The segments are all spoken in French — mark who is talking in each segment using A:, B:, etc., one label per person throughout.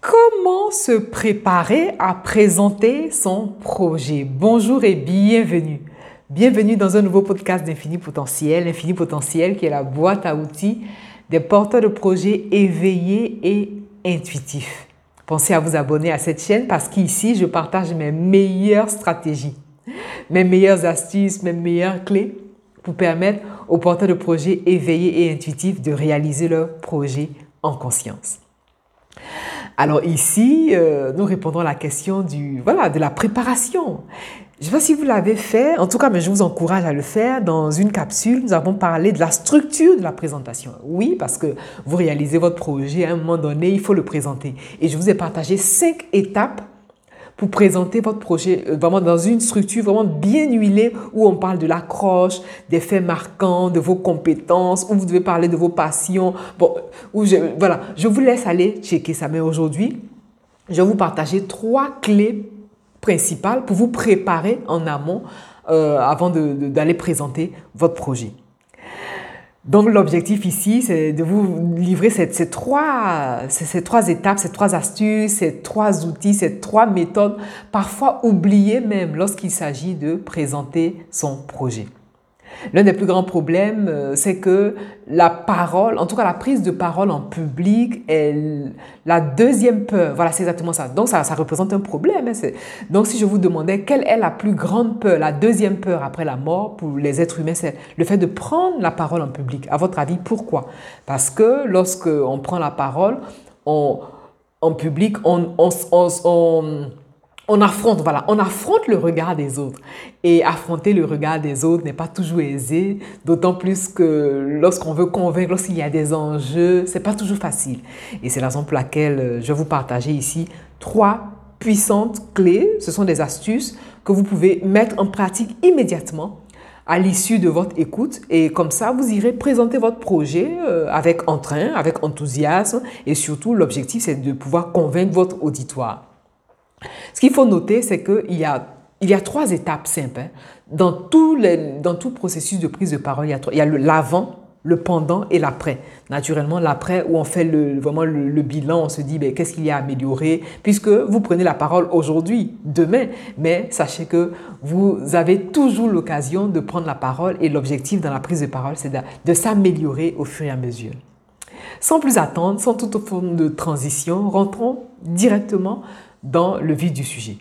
A: Comment se préparer à présenter son projet? Bonjour et bienvenue. Bienvenue dans un nouveau podcast d'Infini Potentiel. Infini Potentiel qui est la boîte à outils des porteurs de projets éveillés et intuitifs. Pensez à vous abonner à cette chaîne parce qu'ici, je partage mes meilleures stratégies, mes meilleures astuces, mes meilleures clés pour permettre aux porteurs de projets éveillés et intuitifs de réaliser leur projet en conscience. Alors ici, euh, nous répondons à la question du, voilà, de la préparation. Je ne sais pas si vous l'avez fait, en tout cas, mais je vous encourage à le faire. Dans une capsule, nous avons parlé de la structure de la présentation. Oui, parce que vous réalisez votre projet, à un moment donné, il faut le présenter. Et je vous ai partagé cinq étapes pour présenter votre projet euh, vraiment dans une structure vraiment bien huilée où on parle de l'accroche, des faits marquants, de vos compétences, où vous devez parler de vos passions. Bon, où je, voilà, je vous laisse aller checker ça. Mais aujourd'hui, je vais vous partager trois clés principales pour vous préparer en amont euh, avant d'aller présenter votre projet. Donc l'objectif ici, c'est de vous livrer ces, trois, étapes, ces trois astuces, ces trois outils, ces trois méthodes, parfois oubliées même lorsqu'il s'agit de présenter son projet. L'un des plus grands problèmes, euh, c'est que la parole, en tout cas la prise de parole en public, est la deuxième peur. Voilà, c'est exactement ça. Donc ça, représente un problème. Hein. Donc si je vous demandais quelle est la plus grande peur, la deuxième peur après la mort pour les êtres humains, c'est le fait de prendre la parole en public. À votre avis, pourquoi? Parce que lorsque on prend la parole, en public, on affronte, voilà, on affronte le regard des autres. Et affronter le regard des autres n'est pas toujours aisé, d'autant plus que lorsqu'on veut convaincre, lorsqu'il y a des enjeux, c'est pas toujours facile. Et c'est la raison pour laquelle euh, je vais vous partager ici trois puissantes clés. Ce sont des astuces que vous pouvez mettre en pratique immédiatement à l'issue de votre écoute. Et comme ça, vous irez présenter votre projet euh, avec entrain, avec enthousiasme. Et surtout, l'objectif, c'est de pouvoir convaincre votre auditoire. Ce qu'il faut noter, c'est qu'il y a, il y a trois étapes simples. Hein. Dans, tout dans tout processus de prise de parole, il y a, il y a le l'avant, le pendant et l'après. Naturellement, l'après où on fait le, vraiment le, bilan, on se dit ben, qu'est-ce qu'il y a à améliorer, puisque vous prenez la parole aujourd'hui, demain, mais sachez que vous avez toujours l'occasion de prendre la parole et l'objectif dans la prise de parole, c'est de, de s'améliorer au fur et à mesure. Sans plus attendre, sans toute forme de transition, rentrons directement dans le vif du sujet.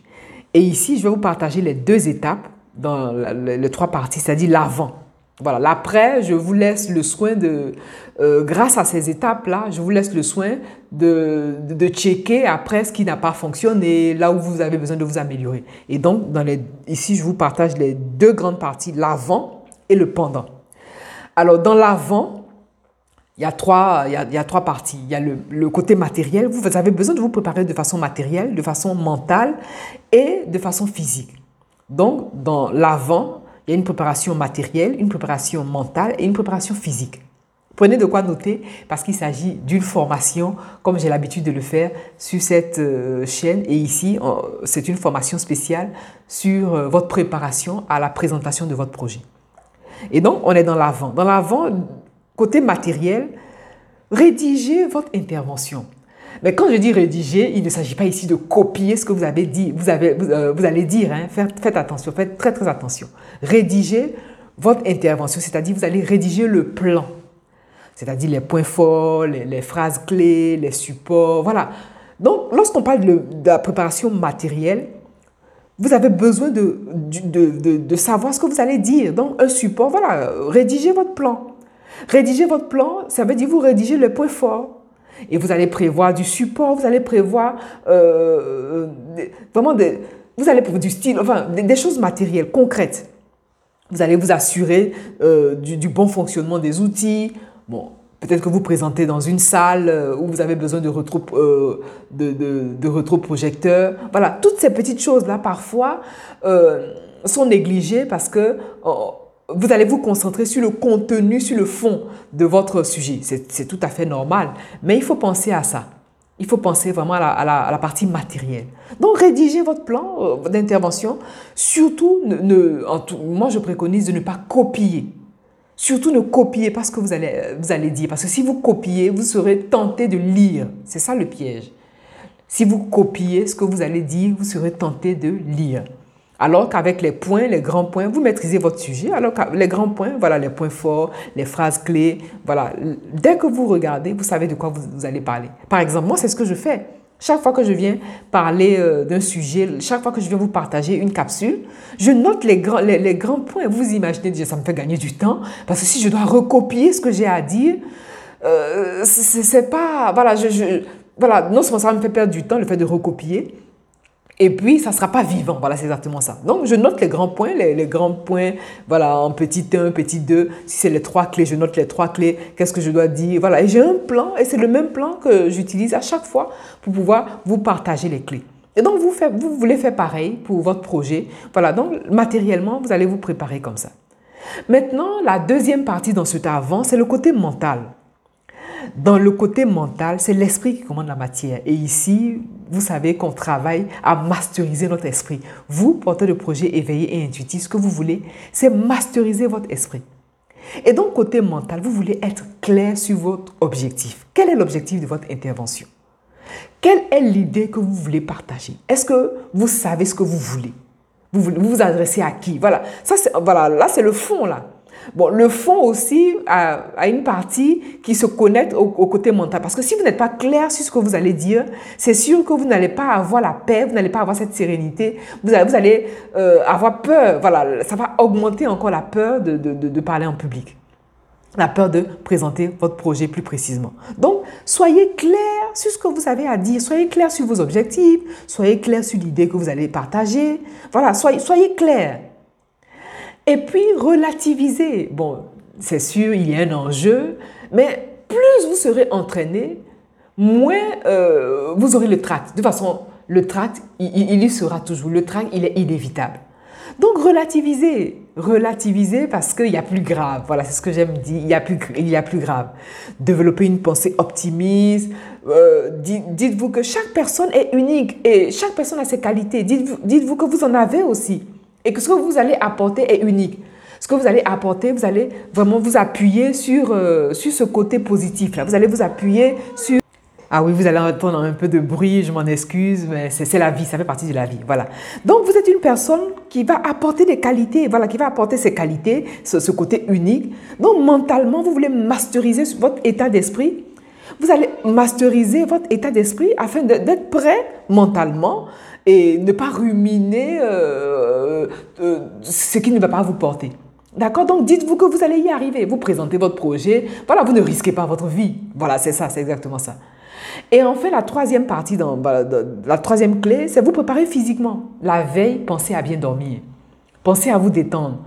A: Et ici, je vais vous partager les deux étapes dans les trois parties, c'est-à-dire l'avant. Voilà, l'après, je vous laisse le soin de, euh, grâce à ces étapes-là, je vous laisse le soin de, de, checker après ce qui n'a pas fonctionné, là où vous avez besoin de vous améliorer. Et donc, dans les, ici, je vous partage les deux grandes parties, l'avant et le pendant. Alors, dans l'avant, il y a trois, il y a, trois parties. Il y a le, côté matériel. Vous, avez besoin de vous préparer de façon matérielle, de façon mentale et de façon physique. Donc, dans l'avant, il y a une préparation matérielle, une préparation mentale et une préparation physique. Prenez de quoi noter parce qu'il s'agit d'une formation, comme j'ai l'habitude de le faire sur cette euh, chaîne. Et ici, c'est une formation spéciale sur euh, votre préparation à la présentation de votre projet. Et donc, on est dans l'avant. Dans l'avant, Côté matériel, rédigez votre intervention. Mais quand je dis rédiger, il ne s'agit pas ici de copier ce que vous avez dit, vous, avez, vous, euh, allez dire. Hein. Faites, attention, faites très très attention. Rédigez votre intervention, c'est-à-dire vous allez rédiger le plan, c'est-à-dire les points forts, les, phrases clés, les supports, voilà. Donc, lorsqu'on parle de, la préparation matérielle, vous avez besoin de, de, de, savoir ce que vous allez dire. Donc, un support, voilà, rédigez votre plan. Rédiger votre plan, ça veut dire vous rédiger les points forts. Et vous allez prévoir du support, vous allez prévoir euh, vraiment des, vous allez prévoir du style, enfin des, choses matérielles, concrètes. Vous allez vous assurer euh, du, bon fonctionnement des outils. Bon, peut-être que vous présentez dans une salle euh, où vous avez besoin de retro, de, de, projecteurs. Voilà, toutes ces petites choses-là, parfois, sont négligées parce que oh, vous allez vous concentrer sur le contenu, sur le fond de votre sujet. C'est tout à fait normal. Mais il faut penser à ça. Il faut penser vraiment à la, partie matérielle. Donc, rédigez votre plan euh, d'intervention. Surtout, moi, je préconise de ne pas copier. Surtout, ne copiez pas ce que vous allez, vous allez dire. Parce que si vous copiez, vous serez tenté de lire. C'est ça le piège. Si vous copiez ce que vous allez dire, vous serez tenté de lire. Alors qu'avec les points, les grands points, vous maîtrisez votre sujet. Alors que les grands points, voilà les points forts, les phrases clés. Voilà, dès que vous regardez, vous savez de quoi vous, allez parler. Par exemple, moi, c'est ce que je fais. Chaque fois que je viens parler euh, d'un sujet, chaque fois que je viens vous partager une capsule, je note les grands, les, grands points. Vous imaginez ça me fait gagner du temps. Parce que si je dois recopier ce que j'ai à dire, euh, c'est pas. Voilà, voilà, non seulement ça me fait perdre du temps, le fait de recopier, et puis, ça ne sera pas vivant. Voilà, c'est exactement ça. Donc, je note les grands points, les, grands points, voilà, en petit 1, petit 2. Si c'est les trois clés, je note les trois clés. Qu'est-ce que je dois dire? Voilà, et j'ai un plan, et c'est le même plan que j'utilise à chaque fois pour pouvoir vous partager les clés. Et donc, vous, faites, vous voulez faire pareil pour votre projet. Voilà, donc, matériellement, vous allez vous préparer comme ça. Maintenant, la deuxième partie dans cet avant, c'est le côté mental. Dans le côté mental, c'est l'esprit qui commande la matière. Et ici, vous savez qu'on travaille à masteriser notre esprit. Vous, porteur de projet éveillé et intuitif, ce que vous voulez, c'est masteriser votre esprit. Et donc, côté mental, vous voulez être clair sur votre objectif. Quel est l'objectif de votre intervention? Quelle est l'idée que vous voulez partager? Est-ce que vous savez ce que vous voulez? Vous, vous vous adressez à qui? Voilà, ça, voilà là, c'est le fond, là. Bon, le fond aussi a, une partie qui se connecte au, côté mental. Parce que si vous n'êtes pas clair sur ce que vous allez dire, c'est sûr que vous n'allez pas avoir la paix, vous n'allez pas avoir cette sérénité, vous allez, vous allez euh, avoir peur. Voilà, ça va augmenter encore la peur de, de, de, parler en public. La peur de présenter votre projet plus précisément. Donc, soyez clair sur ce que vous avez à dire. Soyez clair sur vos objectifs. Soyez clair sur l'idée que vous allez partager. Voilà, soyez, soyez clair. Et puis relativiser. Bon, c'est sûr, il y a un enjeu, mais plus vous serez entraîné, moins euh, vous aurez le tract. De toute façon, le tract, il, y sera toujours. Le tract, il est inévitable. Donc relativiser, relativiser parce qu'il y a plus grave. Voilà, c'est ce que j'aime dire. Il y a plus, il y a plus grave. Développer une pensée optimiste. Euh, dites-vous que chaque personne est unique et chaque personne a ses qualités. Dites-vous dites que vous en avez aussi. Et que ce que vous allez apporter est unique. Ce que vous allez apporter, vous allez vraiment vous appuyer sur, euh, sur ce côté positif. Là. Vous allez vous appuyer sur... Ah oui, vous allez entendre un peu de bruit, je m'en excuse, mais c'est la vie, ça fait partie de la vie. Voilà. Donc, vous êtes une personne qui va apporter des qualités, voilà, qui va apporter ses qualités, ce, ce côté unique. Donc, mentalement, vous voulez masteriser votre état d'esprit. Vous allez masteriser votre état d'esprit afin d'être prêt mentalement et ne pas ruminer euh, euh, ce qui ne va pas vous porter. D'accord? Donc dites-vous que vous allez y arriver. Vous présentez votre projet. Voilà, vous ne risquez pas votre vie. Voilà, c'est ça, c'est exactement ça. Et enfin, la troisième partie, dans, la troisième clé, c'est vous préparer physiquement. La veille, pensez à bien dormir. Pensez à vous détendre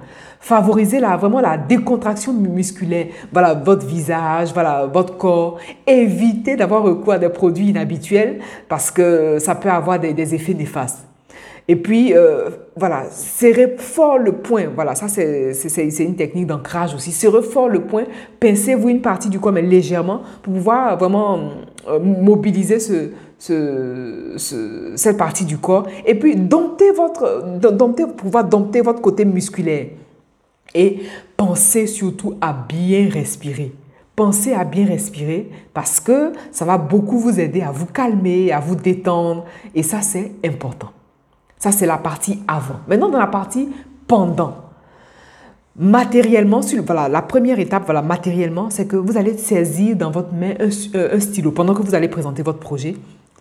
A: favoriser la, vraiment la décontraction musculaire. Voilà, votre visage, voilà, votre corps. Évitez d'avoir recours à des produits inhabituels parce que ça peut avoir des, effets néfastes. Et puis, euh, voilà, serrez fort le point. Voilà, ça, c'est une technique d'ancrage aussi. Serrez fort le point. Pincez-vous une partie du corps, mais légèrement, pour pouvoir vraiment euh, mobiliser ce, ce, cette partie du corps. Et puis, dompter votre, dompter, pouvoir dompter votre côté musculaire. Et pensez surtout à bien respirer. Pensez à bien respirer parce que ça va beaucoup vous aider à vous calmer, à vous détendre. Et ça, c'est important. Ça, c'est la partie avant. Maintenant, dans la partie pendant. Matériellement, voilà, la première étape, voilà, matériellement, c'est que vous allez saisir dans votre main un, un stylo pendant que vous allez présenter votre projet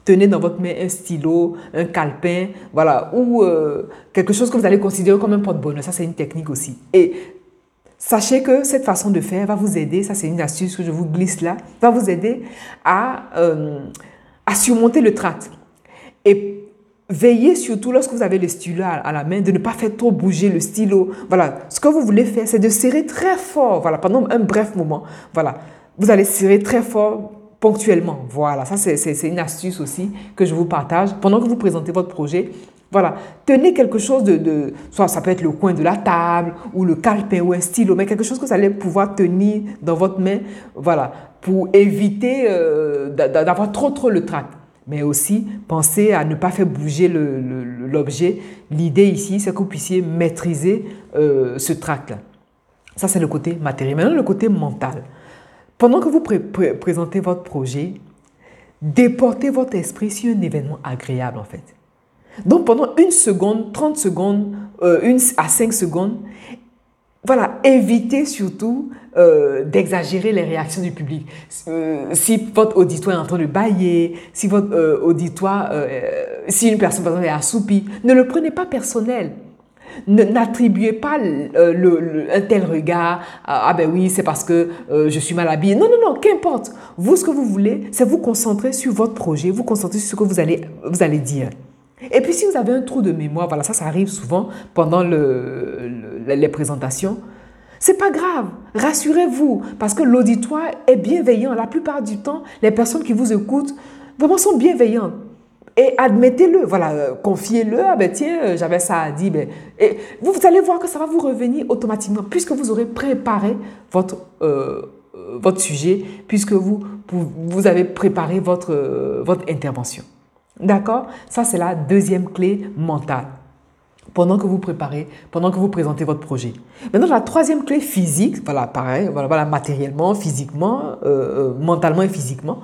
A: tenez dans votre main un stylo, un calepin, voilà, ou euh, quelque chose que vous allez considérer comme un porte-bonheur. Ça, c'est une technique aussi. Et sachez que cette façon de faire va vous aider, ça c'est une astuce que je vous glisse là, va vous aider à, euh, à surmonter le tract. Et Veillez surtout lorsque vous avez le stylo à, la main de ne pas faire trop bouger le stylo. Voilà, ce que vous voulez faire, c'est de serrer très fort, voilà, pendant un bref moment. Voilà, vous allez serrer très fort ponctuellement. Voilà, ça c'est une astuce aussi que je vous partage. Pendant que vous présentez votre projet, voilà, tenez quelque chose de, soit ça peut être le coin de la table ou le calepin ou un stylo, mais quelque chose que vous allez pouvoir tenir dans votre main, voilà, pour éviter euh, d'avoir trop trop le trac. Mais aussi, pensez à ne pas faire bouger l'objet. L'idée ici, c'est que vous puissiez maîtriser euh, ce trac-là. Ça, c'est le côté matériel. Maintenant, le côté mental. Pendant que vous présentez votre projet, déporter votre esprit sur un événement agréable en fait. Donc pendant une seconde, 30 secondes, euh, une à 5 secondes, voilà, évitez surtout euh, d'exagérer les réactions du public. Euh, si votre auditoire est en train de bailler, si votre auditoire, si une personne par exemple est assoupie, ne le prenez pas personnel. N'attribuez pas un tel regard, ah ben oui, c'est parce que je suis mal habillé. Non, non, non, qu'importe. Vous, ce que vous voulez, c'est vous concentrer sur votre projet, vous concentrer sur ce que vous allez, vous allez dire. Et puis si vous avez un trou de mémoire, voilà, ça, ça arrive souvent pendant les présentations. C'est pas grave, rassurez-vous, parce que l'auditoire est bienveillant. La plupart du temps, les personnes qui vous écoutent vraiment sont bienveillantes. Et admettez-le, voilà, euh, confiez-le, ah ben tiens, euh, j'avais ça à dire. Ben, et vous, allez voir que ça va vous revenir automatiquement, puisque vous aurez préparé votre, euh, votre sujet, puisque vous, vous avez préparé votre, votre intervention. D'accord? Ça, c'est la deuxième clé mentale. Pendant que vous préparez, pendant que vous présentez votre projet. Maintenant, la troisième clé physique, voilà, pareil, voilà, matériellement, physiquement, mentalement et physiquement.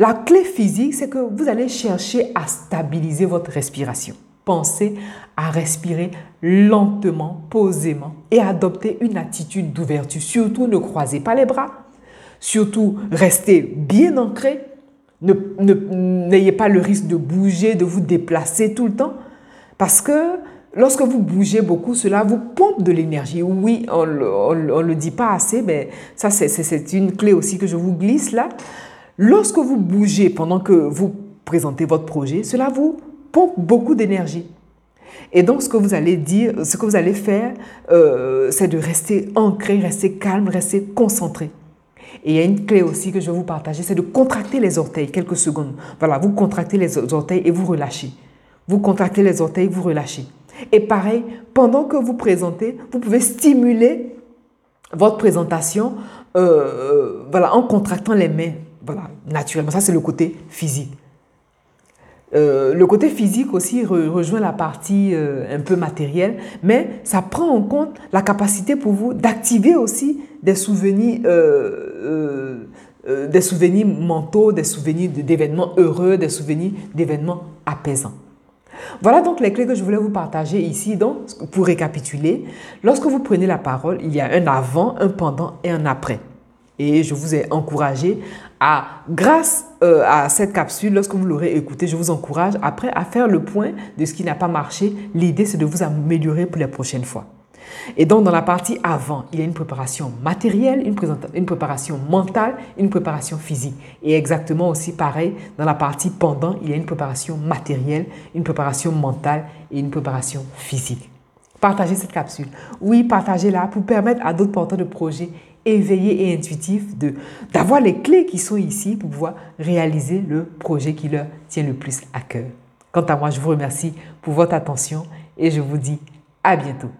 A: La clé physique, c'est que vous allez chercher à stabiliser votre respiration. Pensez à respirer lentement, posément et adopter une attitude d'ouverture. Surtout, ne croisez pas les bras. Surtout, restez bien ancré N'ayez pas le risque de bouger, de vous déplacer tout le temps. Parce que lorsque vous bougez beaucoup, cela vous pompe de l'énergie. Oui, on ne le dit pas assez, mais ça, c'est une clé aussi que je vous glisse là. Lorsque vous bougez pendant que vous présentez votre projet, cela vous pompe beaucoup d'énergie. Et donc, ce que vous allez dire, ce que vous allez faire, euh, c'est de rester ancré, rester calme, rester concentré. Et il y a une clé aussi que je vais vous partager, c'est de contracter les orteils quelques secondes. Voilà, vous contractez les orteils et vous relâchez. Vous contractez les orteils, vous relâchez. Et pareil, pendant que vous présentez, vous pouvez stimuler votre présentation euh, euh, voilà, en contractant les mains. Voilà, naturellement. Ça, c'est le côté physique. Euh, le côté physique aussi rejoint la partie un peu matérielle, mais ça prend en compte la capacité pour vous d'activer aussi des souvenirs, euh, euh, euh, des souvenirs mentaux, des souvenirs d'événements heureux, des souvenirs d'événements apaisants. Voilà donc les clés que je voulais vous partager ici. Donc, pour récapituler, lorsque vous prenez la parole, il y a un avant, un pendant et un après. Et je vous ai encouragé à, grâce à cette capsule, lorsque vous l'aurez écoutée, je vous encourage après à faire le point de ce qui n'a pas marché. L'idée, c'est de vous améliorer pour les prochaines fois. Et donc, dans la partie avant, il y a une préparation matérielle, une, une préparation mentale, une préparation physique. Et exactement aussi pareil, dans la partie pendant, il y a une préparation matérielle, une préparation mentale et une préparation physique. Partagez cette capsule. Oui, partagez-la pour permettre à d'autres porteurs de projets éveillés et intuitifs d'avoir les clés qui sont ici pour pouvoir réaliser le projet qui leur tient le plus à cœur. Quant à moi, je vous remercie pour votre attention et je vous dis à bientôt.